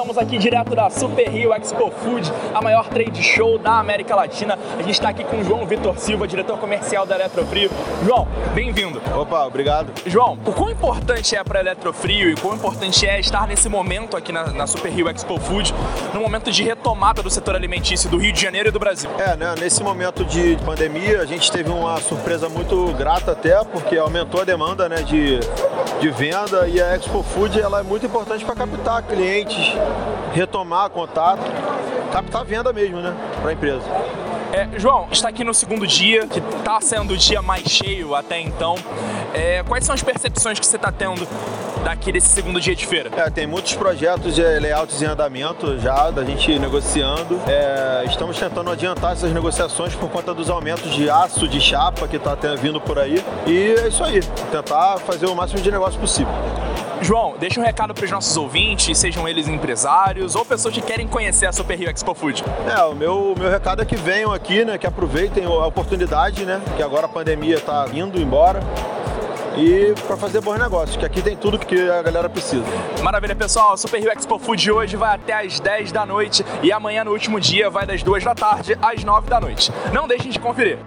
estamos aqui direto da Super Rio Expo Food, a maior trade show da América Latina. A gente está aqui com o João Vitor Silva, diretor comercial da Eletrofrio. João, bem-vindo. Opa, obrigado. João, o quão importante é para a Eletrofrio e quão importante é estar nesse momento aqui na, na Super Rio Expo Food, no momento de retomada do setor alimentício do Rio de Janeiro e do Brasil? É, né, nesse momento de pandemia, a gente teve uma surpresa muito grata até, porque aumentou a demanda né, de, de venda e a Expo Food ela é muito importante para captar clientes, retomar contato, captar venda mesmo, né, para a empresa. É, João, está aqui no segundo dia, que está sendo o dia mais cheio até então. É, quais são as percepções que você está tendo daqui desse segundo dia de feira? É, tem muitos projetos de layouts em andamento já, da gente negociando. É, estamos tentando adiantar essas negociações por conta dos aumentos de aço, de chapa que está vindo por aí. E é isso aí, tentar fazer o máximo de negócio possível. João, deixa um recado para os nossos ouvintes, sejam eles empresários ou pessoas que querem conhecer a Super Rio Expo Food. É, o meu, meu recado é que venham aqui, né, que aproveitem a oportunidade, né, que agora a pandemia está indo embora e para fazer bons negócios, que aqui tem tudo que a galera precisa. Maravilha, pessoal. Super Rio Expo Food hoje vai até às 10 da noite e amanhã, no último dia, vai das 2 da tarde às 9 da noite. Não deixem de conferir.